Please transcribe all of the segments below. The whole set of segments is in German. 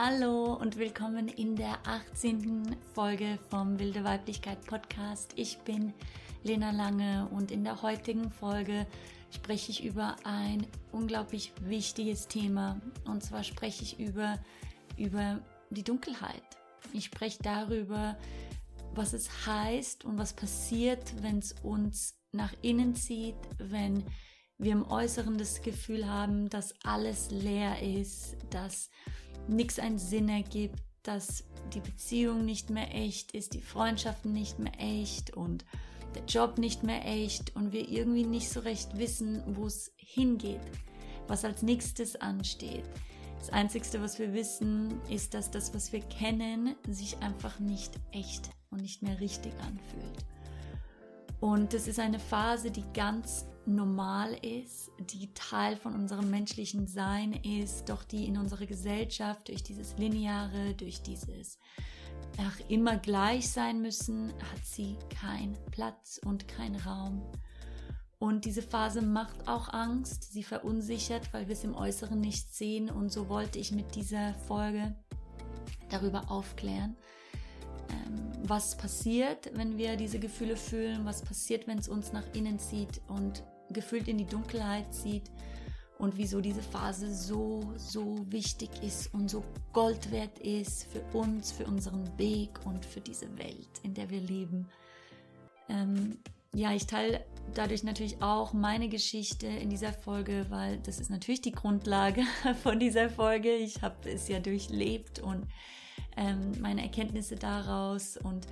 Hallo und willkommen in der 18. Folge vom Wilde Weiblichkeit Podcast. Ich bin Lena Lange und in der heutigen Folge spreche ich über ein unglaublich wichtiges Thema. Und zwar spreche ich über, über die Dunkelheit. Ich spreche darüber, was es heißt und was passiert, wenn es uns nach innen zieht, wenn wir im Äußeren das Gefühl haben, dass alles leer ist, dass nichts einen Sinn ergibt, dass die Beziehung nicht mehr echt ist, die Freundschaften nicht mehr echt und der Job nicht mehr echt und wir irgendwie nicht so recht wissen, wo es hingeht, was als nächstes ansteht. Das Einzige, was wir wissen, ist, dass das, was wir kennen, sich einfach nicht echt und nicht mehr richtig anfühlt. Und das ist eine Phase, die ganz normal ist, die Teil von unserem menschlichen Sein ist, doch die in unserer Gesellschaft durch dieses Lineare, durch dieses ach, immer gleich sein müssen, hat sie keinen Platz und keinen Raum. Und diese Phase macht auch Angst, sie verunsichert, weil wir es im Äußeren nicht sehen. Und so wollte ich mit dieser Folge darüber aufklären, ähm, was passiert, wenn wir diese Gefühle fühlen, was passiert, wenn es uns nach innen zieht und gefühlt in die Dunkelheit zieht und wieso diese Phase so, so wichtig ist und so Gold wert ist für uns, für unseren Weg und für diese Welt, in der wir leben. Ähm, ja, ich teile dadurch natürlich auch meine Geschichte in dieser Folge, weil das ist natürlich die Grundlage von dieser Folge. Ich habe es ja durchlebt und ähm, meine Erkenntnisse daraus und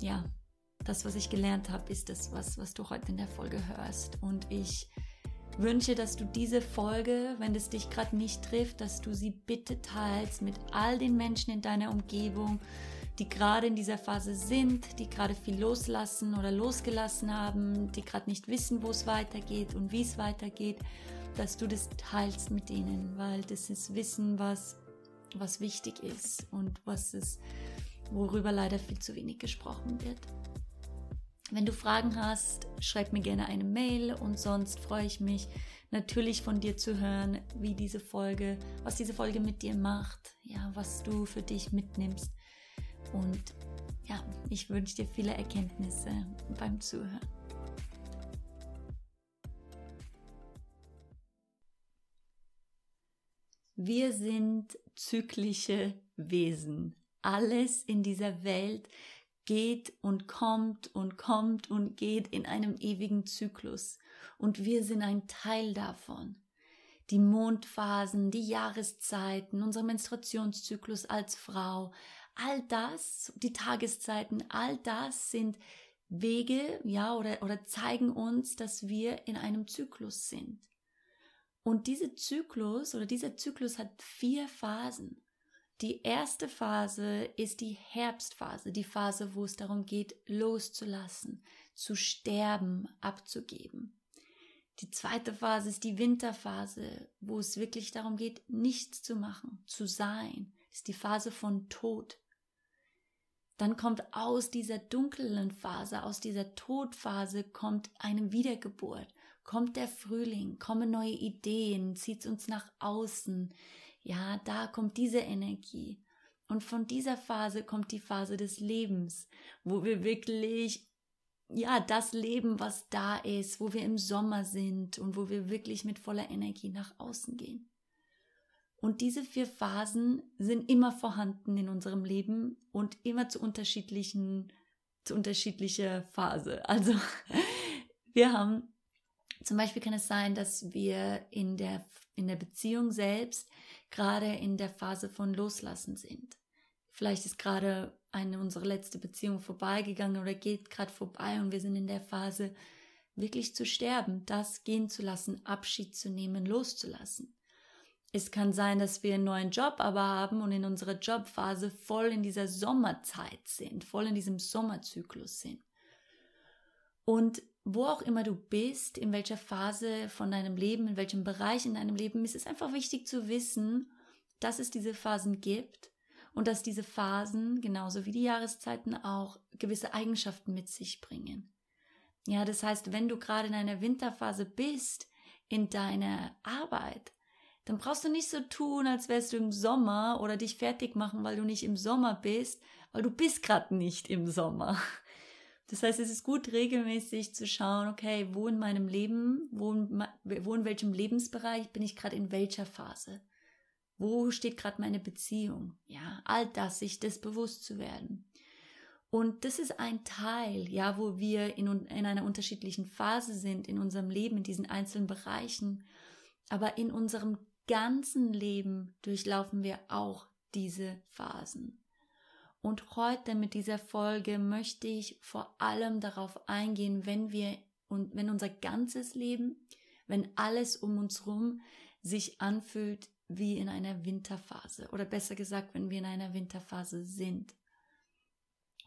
ja, das, was ich gelernt habe, ist das, was, was du heute in der Folge hörst. Und ich wünsche, dass du diese Folge, wenn es dich gerade nicht trifft, dass du sie bitte teilst mit all den Menschen in deiner Umgebung, die gerade in dieser Phase sind, die gerade viel loslassen oder losgelassen haben, die gerade nicht wissen, wo es weitergeht und wie es weitergeht, dass du das teilst mit ihnen, weil das ist Wissen, was, was wichtig ist und was es, worüber leider viel zu wenig gesprochen wird. Wenn du Fragen hast, schreib mir gerne eine Mail und sonst freue ich mich natürlich von dir zu hören, wie diese Folge, was diese Folge mit dir macht, ja, was du für dich mitnimmst. Und ja, ich wünsche dir viele Erkenntnisse beim Zuhören. Wir sind zyklische Wesen. Alles in dieser Welt geht und kommt und kommt und geht in einem ewigen Zyklus. Und wir sind ein Teil davon. Die Mondphasen, die Jahreszeiten, unser Menstruationszyklus als Frau, all das, die Tageszeiten, all das sind Wege, ja, oder, oder zeigen uns, dass wir in einem Zyklus sind. Und dieser Zyklus oder dieser Zyklus hat vier Phasen. Die erste Phase ist die Herbstphase, die Phase, wo es darum geht, loszulassen, zu sterben, abzugeben. Die zweite Phase ist die Winterphase, wo es wirklich darum geht, nichts zu machen, zu sein. Das ist die Phase von Tod. Dann kommt aus dieser dunklen Phase, aus dieser Todphase kommt eine Wiedergeburt, kommt der Frühling, kommen neue Ideen, zieht uns nach außen, ja, da kommt diese Energie. Und von dieser Phase kommt die Phase des Lebens, wo wir wirklich, ja, das Leben, was da ist, wo wir im Sommer sind und wo wir wirklich mit voller Energie nach außen gehen. Und diese vier Phasen sind immer vorhanden in unserem Leben und immer zu unterschiedlichen, zu unterschiedlicher Phase. Also, wir haben, zum Beispiel kann es sein, dass wir in der, in der Beziehung selbst gerade in der Phase von Loslassen sind. Vielleicht ist gerade eine unsere letzte Beziehung vorbeigegangen oder geht gerade vorbei und wir sind in der Phase wirklich zu sterben, das gehen zu lassen, Abschied zu nehmen, loszulassen. Es kann sein, dass wir einen neuen Job aber haben und in unserer Jobphase voll in dieser Sommerzeit sind, voll in diesem Sommerzyklus sind. Und wo auch immer du bist, in welcher Phase von deinem Leben, in welchem Bereich in deinem Leben, ist es einfach wichtig zu wissen, dass es diese Phasen gibt und dass diese Phasen, genauso wie die Jahreszeiten auch, gewisse Eigenschaften mit sich bringen. Ja, das heißt, wenn du gerade in einer Winterphase bist, in deiner Arbeit, dann brauchst du nicht so tun, als wärst du im Sommer oder dich fertig machen, weil du nicht im Sommer bist, weil du bist gerade nicht im Sommer. Das heißt, es ist gut, regelmäßig zu schauen, okay, wo in meinem Leben, wo in, wo in welchem Lebensbereich bin ich gerade in welcher Phase? Wo steht gerade meine Beziehung? Ja, all das, sich das bewusst zu werden. Und das ist ein Teil, ja, wo wir in, in einer unterschiedlichen Phase sind in unserem Leben, in diesen einzelnen Bereichen. Aber in unserem ganzen Leben durchlaufen wir auch diese Phasen. Und heute mit dieser Folge möchte ich vor allem darauf eingehen, wenn wir und wenn unser ganzes Leben, wenn alles um uns herum sich anfühlt wie in einer Winterphase oder besser gesagt, wenn wir in einer Winterphase sind.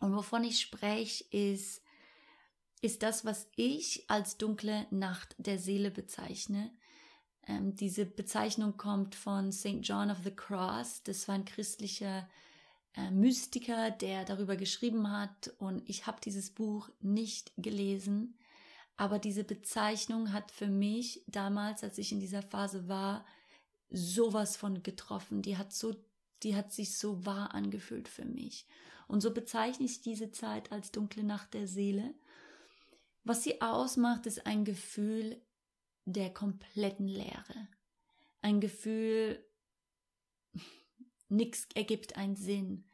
Und wovon ich spreche, ist, ist das, was ich als dunkle Nacht der Seele bezeichne. Ähm, diese Bezeichnung kommt von St. John of the Cross. Das war ein christlicher äh, Mystiker, der darüber geschrieben hat. Und ich habe dieses Buch nicht gelesen. Aber diese Bezeichnung hat für mich damals, als ich in dieser Phase war, sowas von getroffen. Die hat so, die hat sich so wahr angefühlt für mich. Und so bezeichne ich diese Zeit als dunkle Nacht der Seele. Was sie ausmacht, ist ein Gefühl der kompletten Leere. Ein Gefühl, nichts ergibt einen Sinn.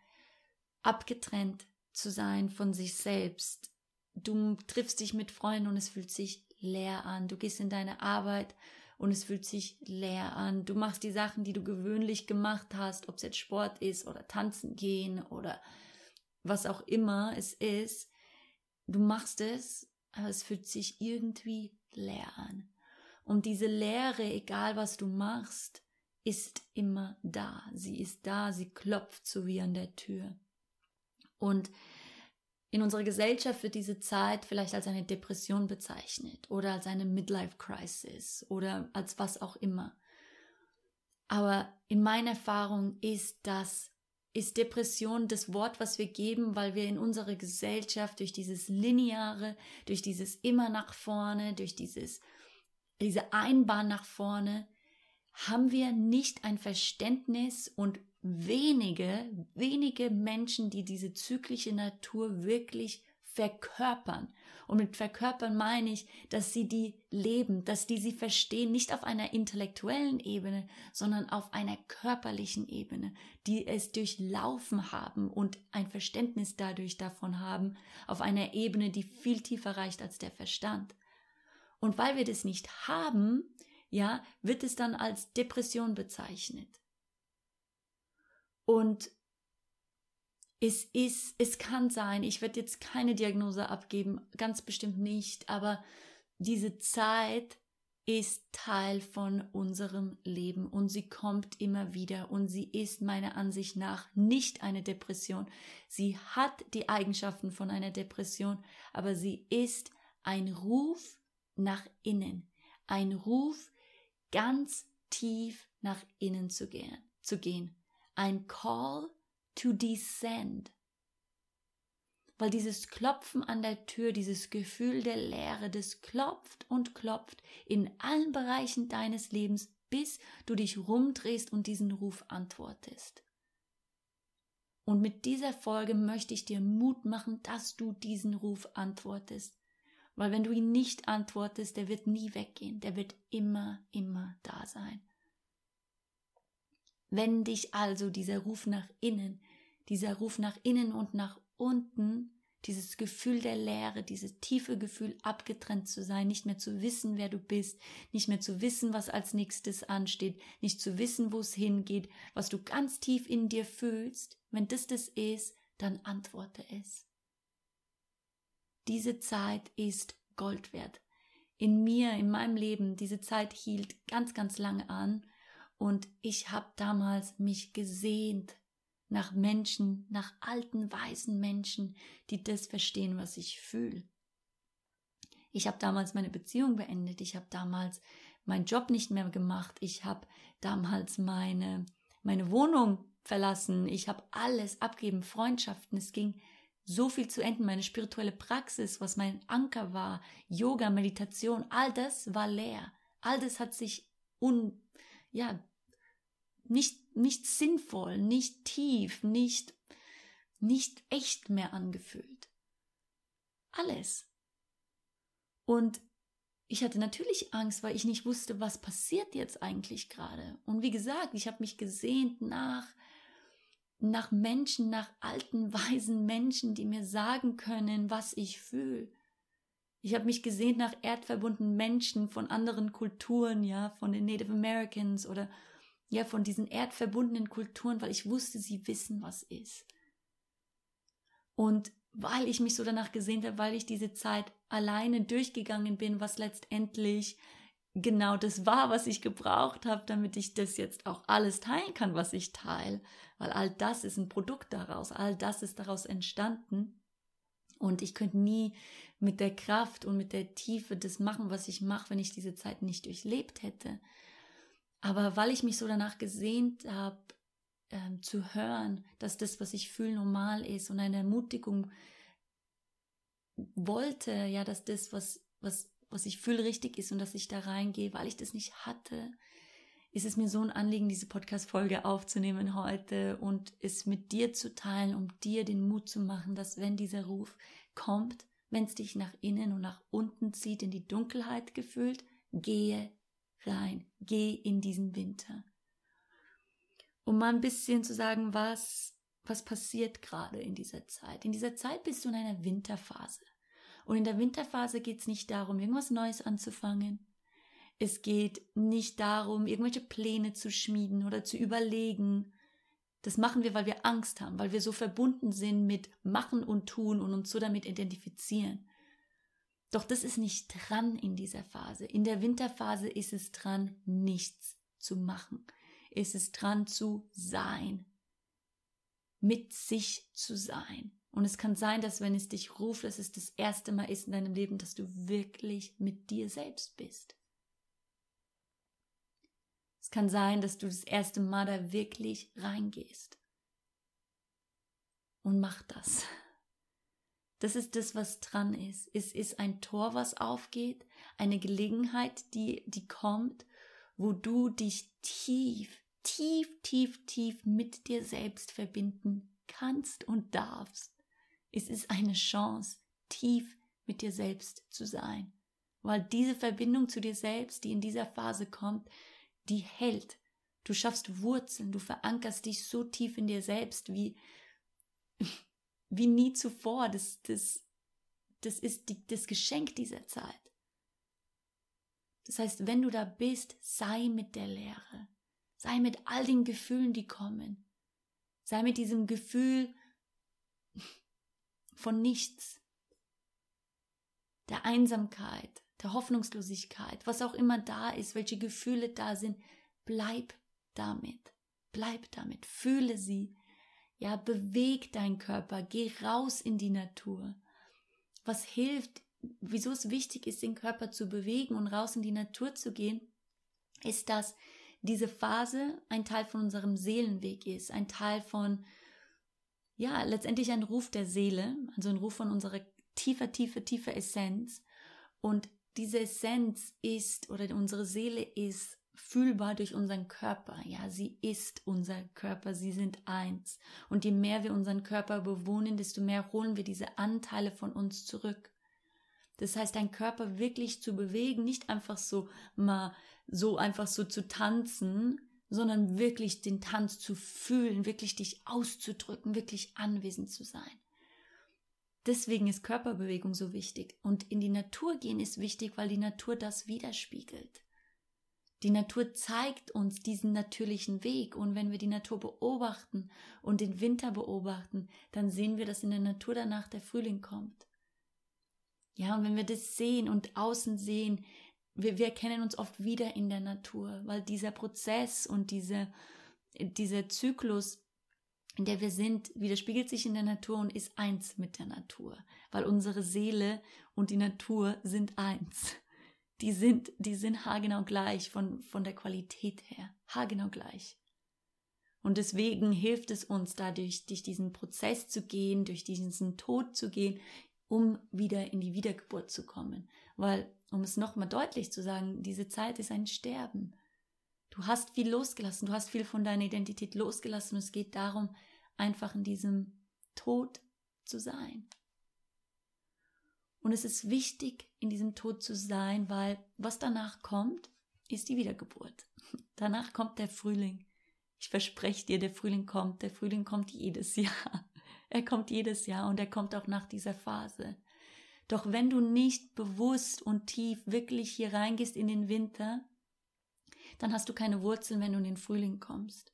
Abgetrennt zu sein von sich selbst. Du triffst dich mit Freunden und es fühlt sich leer an. Du gehst in deine Arbeit und es fühlt sich leer an. Du machst die Sachen, die du gewöhnlich gemacht hast, ob es jetzt Sport ist oder tanzen gehen oder was auch immer es ist, du machst es, aber es fühlt sich irgendwie leer an. Und diese Leere, egal was du machst, ist immer da. Sie ist da, sie klopft so wie an der Tür. Und in unserer Gesellschaft wird diese Zeit vielleicht als eine Depression bezeichnet oder als eine Midlife Crisis oder als was auch immer. Aber in meiner Erfahrung ist das ist Depression das Wort, was wir geben, weil wir in unserer Gesellschaft durch dieses Lineare, durch dieses immer nach vorne, durch dieses, diese Einbahn nach vorne, haben wir nicht ein Verständnis und wenige, wenige Menschen, die diese zyklische Natur wirklich verkörpern. Und mit verkörpern meine ich, dass sie die leben, dass die sie verstehen, nicht auf einer intellektuellen Ebene, sondern auf einer körperlichen Ebene, die es durchlaufen haben und ein Verständnis dadurch davon haben, auf einer Ebene, die viel tiefer reicht als der Verstand. Und weil wir das nicht haben, ja, wird es dann als Depression bezeichnet. Und es ist, es kann sein, ich werde jetzt keine Diagnose abgeben, ganz bestimmt nicht, aber diese Zeit ist Teil von unserem Leben und sie kommt immer wieder und sie ist meiner Ansicht nach nicht eine Depression. Sie hat die Eigenschaften von einer Depression, aber sie ist ein Ruf nach innen, ein Ruf ganz tief nach innen zu gehen, zu gehen, ein Call to descend. Weil dieses Klopfen an der Tür, dieses Gefühl der Leere, das klopft und klopft in allen Bereichen deines Lebens, bis du dich rumdrehst und diesen Ruf antwortest. Und mit dieser Folge möchte ich dir Mut machen, dass du diesen Ruf antwortest. Weil wenn du ihn nicht antwortest, der wird nie weggehen, der wird immer, immer da sein. Wenn dich also dieser Ruf nach innen, dieser Ruf nach innen und nach unten, dieses Gefühl der Leere, dieses tiefe Gefühl, abgetrennt zu sein, nicht mehr zu wissen, wer du bist, nicht mehr zu wissen, was als nächstes ansteht, nicht zu wissen, wo es hingeht, was du ganz tief in dir fühlst, wenn das das ist, dann antworte es. Diese Zeit ist Gold wert. In mir, in meinem Leben, diese Zeit hielt ganz, ganz lange an. Und ich habe damals mich gesehnt nach Menschen, nach alten, weisen Menschen, die das verstehen, was ich fühle. Ich habe damals meine Beziehung beendet, ich habe damals meinen Job nicht mehr gemacht, ich habe damals meine, meine Wohnung verlassen, ich habe alles abgeben, Freundschaften, es ging so viel zu enden, meine spirituelle Praxis, was mein Anker war, Yoga, Meditation, all das war leer. All das hat sich un, ja, nicht, nicht sinnvoll, nicht tief, nicht, nicht echt mehr angefühlt. Alles. Und ich hatte natürlich Angst, weil ich nicht wusste, was passiert jetzt eigentlich gerade. Und wie gesagt, ich habe mich gesehnt nach nach Menschen, nach alten, weisen Menschen, die mir sagen können, was ich fühle. Ich habe mich gesehnt nach erdverbundenen Menschen von anderen Kulturen, ja, von den Native Americans oder ja, von diesen erdverbundenen Kulturen, weil ich wusste, sie wissen, was ist. Und weil ich mich so danach gesehnt habe, weil ich diese Zeit alleine durchgegangen bin, was letztendlich genau das war, was ich gebraucht habe, damit ich das jetzt auch alles teilen kann, was ich teile. Weil all das ist ein Produkt daraus, all das ist daraus entstanden. Und ich könnte nie mit der Kraft und mit der Tiefe das machen, was ich mache, wenn ich diese Zeit nicht durchlebt hätte. Aber weil ich mich so danach gesehnt habe, ähm, zu hören, dass das, was ich fühle, normal ist und eine Ermutigung wollte, ja, dass das, was, was was ich fühle, richtig ist und dass ich da reingehe, weil ich das nicht hatte, ist es mir so ein Anliegen, diese Podcast-Folge aufzunehmen heute und es mit dir zu teilen, um dir den Mut zu machen, dass wenn dieser Ruf kommt, wenn es dich nach innen und nach unten zieht, in die Dunkelheit gefühlt, gehe rein, geh in diesen Winter. Um mal ein bisschen zu sagen, was, was passiert gerade in dieser Zeit. In dieser Zeit bist du in einer Winterphase. Und in der Winterphase geht es nicht darum, irgendwas Neues anzufangen. Es geht nicht darum, irgendwelche Pläne zu schmieden oder zu überlegen. Das machen wir, weil wir Angst haben, weil wir so verbunden sind mit Machen und Tun und uns so damit identifizieren. Doch das ist nicht dran in dieser Phase. In der Winterphase ist es dran, nichts zu machen. Es ist dran zu sein. Mit sich zu sein. Und es kann sein, dass wenn es dich ruft, dass es das erste Mal ist in deinem Leben, dass du wirklich mit dir selbst bist. Es kann sein, dass du das erste Mal da wirklich reingehst. Und mach das. Das ist das, was dran ist. Es ist ein Tor, was aufgeht, eine Gelegenheit, die, die kommt, wo du dich tief, tief, tief, tief mit dir selbst verbinden kannst und darfst. Es ist eine Chance, tief mit dir selbst zu sein. Weil diese Verbindung zu dir selbst, die in dieser Phase kommt, die hält. Du schaffst Wurzeln, du verankerst dich so tief in dir selbst wie, wie nie zuvor. Das, das, das ist die, das Geschenk dieser Zeit. Das heißt, wenn du da bist, sei mit der Lehre. Sei mit all den Gefühlen, die kommen. Sei mit diesem Gefühl, von nichts, der Einsamkeit, der Hoffnungslosigkeit, was auch immer da ist, welche Gefühle da sind, bleib damit, bleib damit, fühle sie, ja, beweg deinen Körper, geh raus in die Natur. Was hilft, wieso es wichtig ist, den Körper zu bewegen und raus in die Natur zu gehen, ist, dass diese Phase ein Teil von unserem Seelenweg ist, ein Teil von ja, letztendlich ein Ruf der Seele, also ein Ruf von unserer tiefer, tiefer, tiefer Essenz. Und diese Essenz ist oder unsere Seele ist fühlbar durch unseren Körper. Ja, sie ist unser Körper, sie sind eins. Und je mehr wir unseren Körper bewohnen, desto mehr holen wir diese Anteile von uns zurück. Das heißt, deinen Körper wirklich zu bewegen, nicht einfach so mal so einfach so zu tanzen, sondern wirklich den Tanz zu fühlen, wirklich dich auszudrücken, wirklich anwesend zu sein. Deswegen ist Körperbewegung so wichtig. Und in die Natur gehen ist wichtig, weil die Natur das widerspiegelt. Die Natur zeigt uns diesen natürlichen Weg. Und wenn wir die Natur beobachten und den Winter beobachten, dann sehen wir, dass in der Natur danach der Frühling kommt. Ja, und wenn wir das sehen und außen sehen, wir, wir erkennen uns oft wieder in der Natur, weil dieser Prozess und diese, dieser Zyklus, in der wir sind, widerspiegelt sich in der Natur und ist eins mit der Natur, weil unsere Seele und die Natur sind eins. Die sind, die sind haargenau gleich von, von der Qualität her, haargenau gleich. Und deswegen hilft es uns dadurch, durch diesen Prozess zu gehen, durch diesen Tod zu gehen, um wieder in die Wiedergeburt zu kommen. Weil um es nochmal deutlich zu sagen, diese Zeit ist ein Sterben. Du hast viel losgelassen, du hast viel von deiner Identität losgelassen und es geht darum, einfach in diesem Tod zu sein. Und es ist wichtig, in diesem Tod zu sein, weil was danach kommt, ist die Wiedergeburt. Danach kommt der Frühling. Ich verspreche dir, der Frühling kommt. Der Frühling kommt jedes Jahr. Er kommt jedes Jahr und er kommt auch nach dieser Phase. Doch wenn du nicht bewusst und tief wirklich hier reingehst in den Winter, dann hast du keine Wurzeln, wenn du in den Frühling kommst.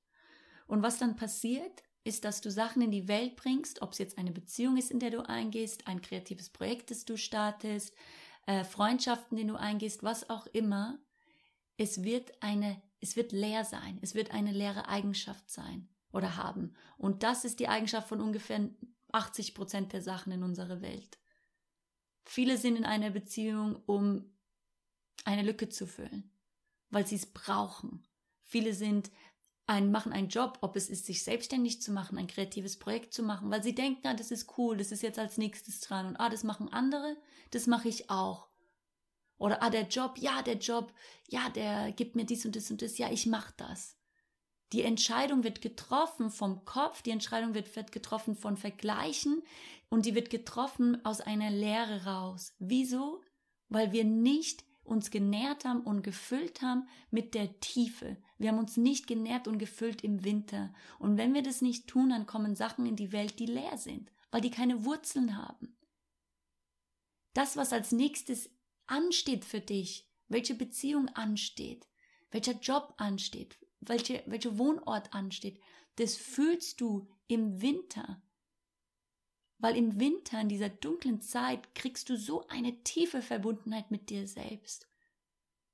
Und was dann passiert, ist, dass du Sachen in die Welt bringst, ob es jetzt eine Beziehung ist, in der du eingehst, ein kreatives Projekt, das du startest, äh, Freundschaften, die du eingehst, was auch immer. Es wird eine, es wird leer sein. Es wird eine leere Eigenschaft sein oder haben. Und das ist die Eigenschaft von ungefähr 80 Prozent der Sachen in unserer Welt. Viele sind in einer Beziehung, um eine Lücke zu füllen weil sie es brauchen. Viele sind ein, machen einen Job, ob es ist, sich selbstständig zu machen, ein kreatives Projekt zu machen, weil sie denken, ah, das ist cool, das ist jetzt als nächstes dran und ah, das machen andere, das mache ich auch. Oder ah, der Job, ja, der Job, ja, der gibt mir dies und das und das, ja, ich mache das. Die Entscheidung wird getroffen vom Kopf, die Entscheidung wird, wird getroffen von Vergleichen und die wird getroffen aus einer Lehre raus. Wieso? Weil wir nicht uns genährt haben und gefüllt haben mit der Tiefe. Wir haben uns nicht genährt und gefüllt im Winter. Und wenn wir das nicht tun, dann kommen Sachen in die Welt, die leer sind, weil die keine Wurzeln haben. Das, was als nächstes ansteht für dich, welche Beziehung ansteht, welcher Job ansteht, welche, welcher Wohnort ansteht, das fühlst du im Winter. Weil im Winter, in dieser dunklen Zeit, kriegst du so eine tiefe Verbundenheit mit dir selbst.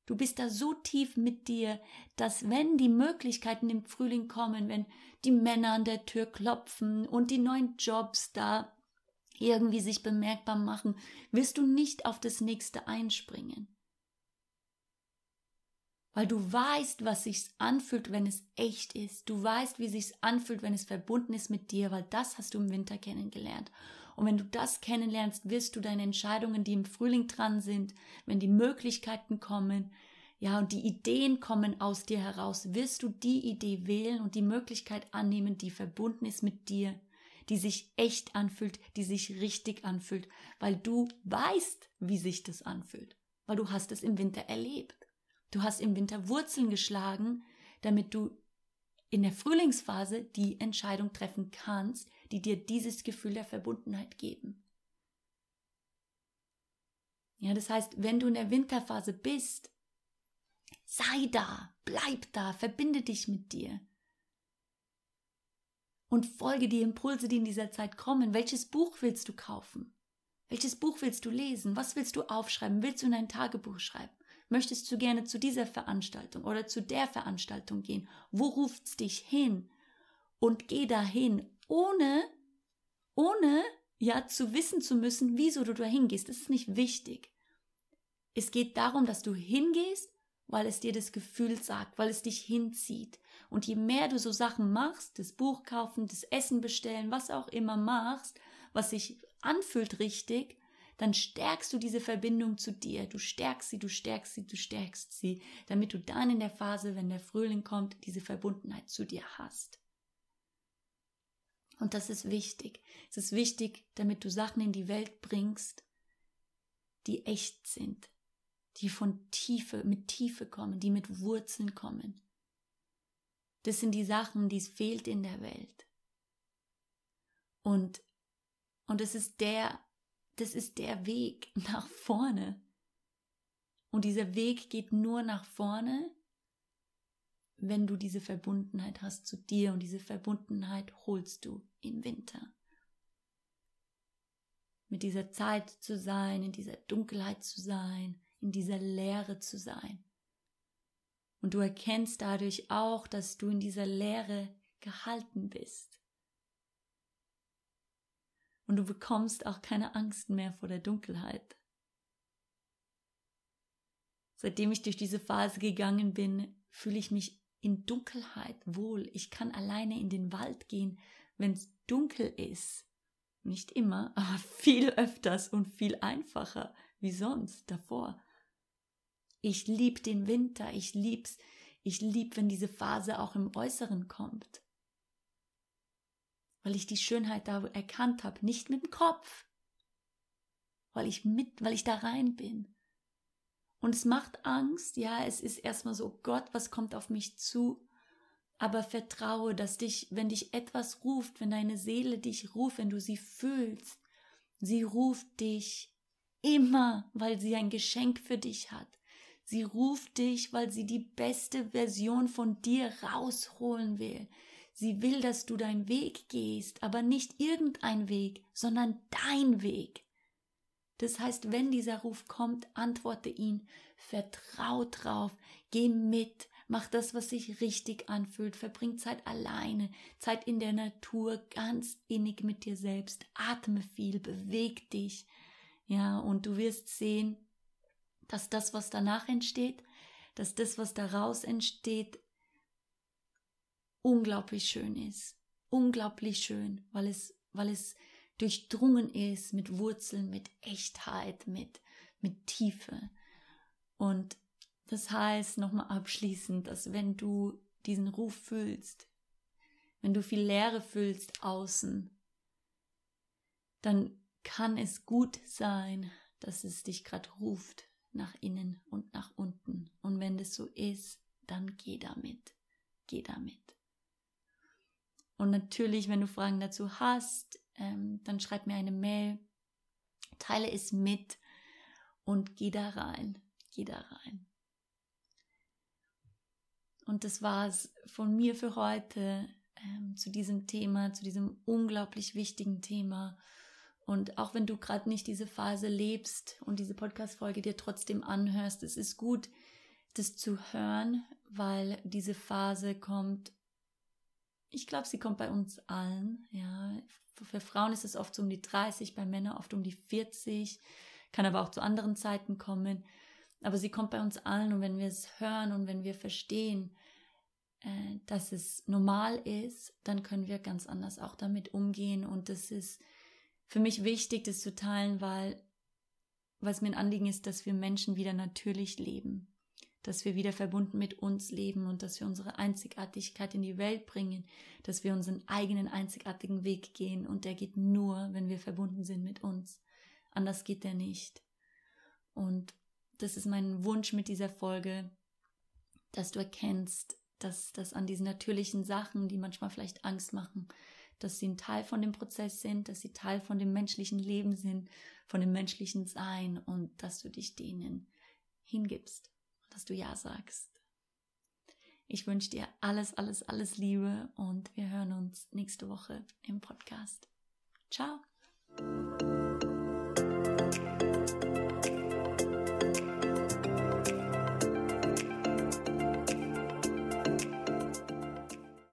Du bist da so tief mit dir, dass wenn die Möglichkeiten im Frühling kommen, wenn die Männer an der Tür klopfen und die neuen Jobs da irgendwie sich bemerkbar machen, wirst du nicht auf das nächste einspringen weil du weißt, was sich anfühlt, wenn es echt ist. Du weißt, wie sich anfühlt, wenn es verbunden ist mit dir, weil das hast du im Winter kennengelernt. Und wenn du das kennenlernst, wirst du deine Entscheidungen, die im Frühling dran sind, wenn die Möglichkeiten kommen, ja, und die Ideen kommen aus dir heraus, wirst du die Idee wählen und die Möglichkeit annehmen, die verbunden ist mit dir, die sich echt anfühlt, die sich richtig anfühlt, weil du weißt, wie sich das anfühlt, weil du hast es im Winter erlebt. Du hast im Winter Wurzeln geschlagen, damit du in der Frühlingsphase die Entscheidung treffen kannst, die dir dieses Gefühl der Verbundenheit geben. Ja, das heißt, wenn du in der Winterphase bist, sei da, bleib da, verbinde dich mit dir. Und folge die Impulse, die in dieser Zeit kommen. Welches Buch willst du kaufen? Welches Buch willst du lesen? Was willst du aufschreiben? Willst du in ein Tagebuch schreiben? Möchtest du gerne zu dieser Veranstaltung oder zu der Veranstaltung gehen? Wo ruft's dich hin? Und geh dahin, ohne, ohne, ja, zu wissen zu müssen, wieso du dahin gehst. Das ist nicht wichtig. Es geht darum, dass du hingehst, weil es dir das Gefühl sagt, weil es dich hinzieht. Und je mehr du so Sachen machst, das Buch kaufen, das Essen bestellen, was auch immer machst, was sich anfühlt richtig, dann stärkst du diese Verbindung zu dir. Du stärkst sie, du stärkst sie, du stärkst sie, damit du dann in der Phase, wenn der Frühling kommt, diese Verbundenheit zu dir hast. Und das ist wichtig. Es ist wichtig, damit du Sachen in die Welt bringst, die echt sind, die von Tiefe, mit Tiefe kommen, die mit Wurzeln kommen. Das sind die Sachen, die es fehlt in der Welt. Und, und es ist der das ist der Weg nach vorne. Und dieser Weg geht nur nach vorne, wenn du diese Verbundenheit hast zu dir und diese Verbundenheit holst du im Winter. Mit dieser Zeit zu sein, in dieser Dunkelheit zu sein, in dieser Leere zu sein. Und du erkennst dadurch auch, dass du in dieser Leere gehalten bist und du bekommst auch keine Angst mehr vor der Dunkelheit. Seitdem ich durch diese Phase gegangen bin, fühle ich mich in Dunkelheit wohl. Ich kann alleine in den Wald gehen, wenn es dunkel ist. Nicht immer, aber viel öfters und viel einfacher wie sonst davor. Ich lieb den Winter, ich lieb's, ich liebe, wenn diese Phase auch im Äußeren kommt. Weil ich die Schönheit da erkannt habe, nicht mit dem Kopf. Weil ich mit, weil ich da rein bin. Und es macht Angst, ja, es ist erstmal so, Gott, was kommt auf mich zu? Aber vertraue, dass dich, wenn dich etwas ruft, wenn deine Seele dich ruft, wenn du sie fühlst, sie ruft dich immer, weil sie ein Geschenk für dich hat. Sie ruft dich, weil sie die beste Version von dir rausholen will. Sie will, dass du deinen Weg gehst, aber nicht irgendein Weg, sondern dein Weg. Das heißt, wenn dieser Ruf kommt, antworte ihn, vertrau drauf, geh mit, mach das, was sich richtig anfühlt, verbring Zeit alleine, Zeit in der Natur, ganz innig mit dir selbst, atme viel, beweg dich, ja, und du wirst sehen, dass das, was danach entsteht, dass das, was daraus entsteht, unglaublich schön ist. Unglaublich schön, weil es, weil es durchdrungen ist mit Wurzeln, mit Echtheit, mit, mit Tiefe. Und das heißt nochmal abschließend, dass wenn du diesen Ruf fühlst, wenn du viel Leere fühlst außen, dann kann es gut sein, dass es dich gerade ruft, nach innen und nach unten. Und wenn das so ist, dann geh damit. Geh damit. Und natürlich, wenn du Fragen dazu hast, ähm, dann schreib mir eine Mail, teile es mit und geh da rein. Geh da rein. Und das war es von mir für heute ähm, zu diesem Thema, zu diesem unglaublich wichtigen Thema. Und auch wenn du gerade nicht diese Phase lebst und diese Podcast-Folge dir trotzdem anhörst, es ist gut, das zu hören, weil diese Phase kommt, ich glaube, sie kommt bei uns allen, ja. Für Frauen ist es oft so um die 30, bei Männern oft um die 40, kann aber auch zu anderen Zeiten kommen. Aber sie kommt bei uns allen und wenn wir es hören und wenn wir verstehen, äh, dass es normal ist, dann können wir ganz anders auch damit umgehen und das ist für mich wichtig, das zu teilen, weil was mir ein Anliegen ist, dass wir Menschen wieder natürlich leben, dass wir wieder verbunden mit uns leben und dass wir unsere Einzigartigkeit in die Welt bringen, dass wir unseren eigenen einzigartigen Weg gehen und der geht nur, wenn wir verbunden sind mit uns. Anders geht der nicht. Und das ist mein Wunsch mit dieser Folge, dass du erkennst, dass das an diesen natürlichen Sachen, die manchmal vielleicht Angst machen, dass sie ein Teil von dem Prozess sind, dass sie Teil von dem menschlichen Leben sind, von dem menschlichen Sein und dass du dich denen hingibst, dass du Ja sagst. Ich wünsche dir alles, alles, alles Liebe und wir hören uns nächste Woche im Podcast. Ciao.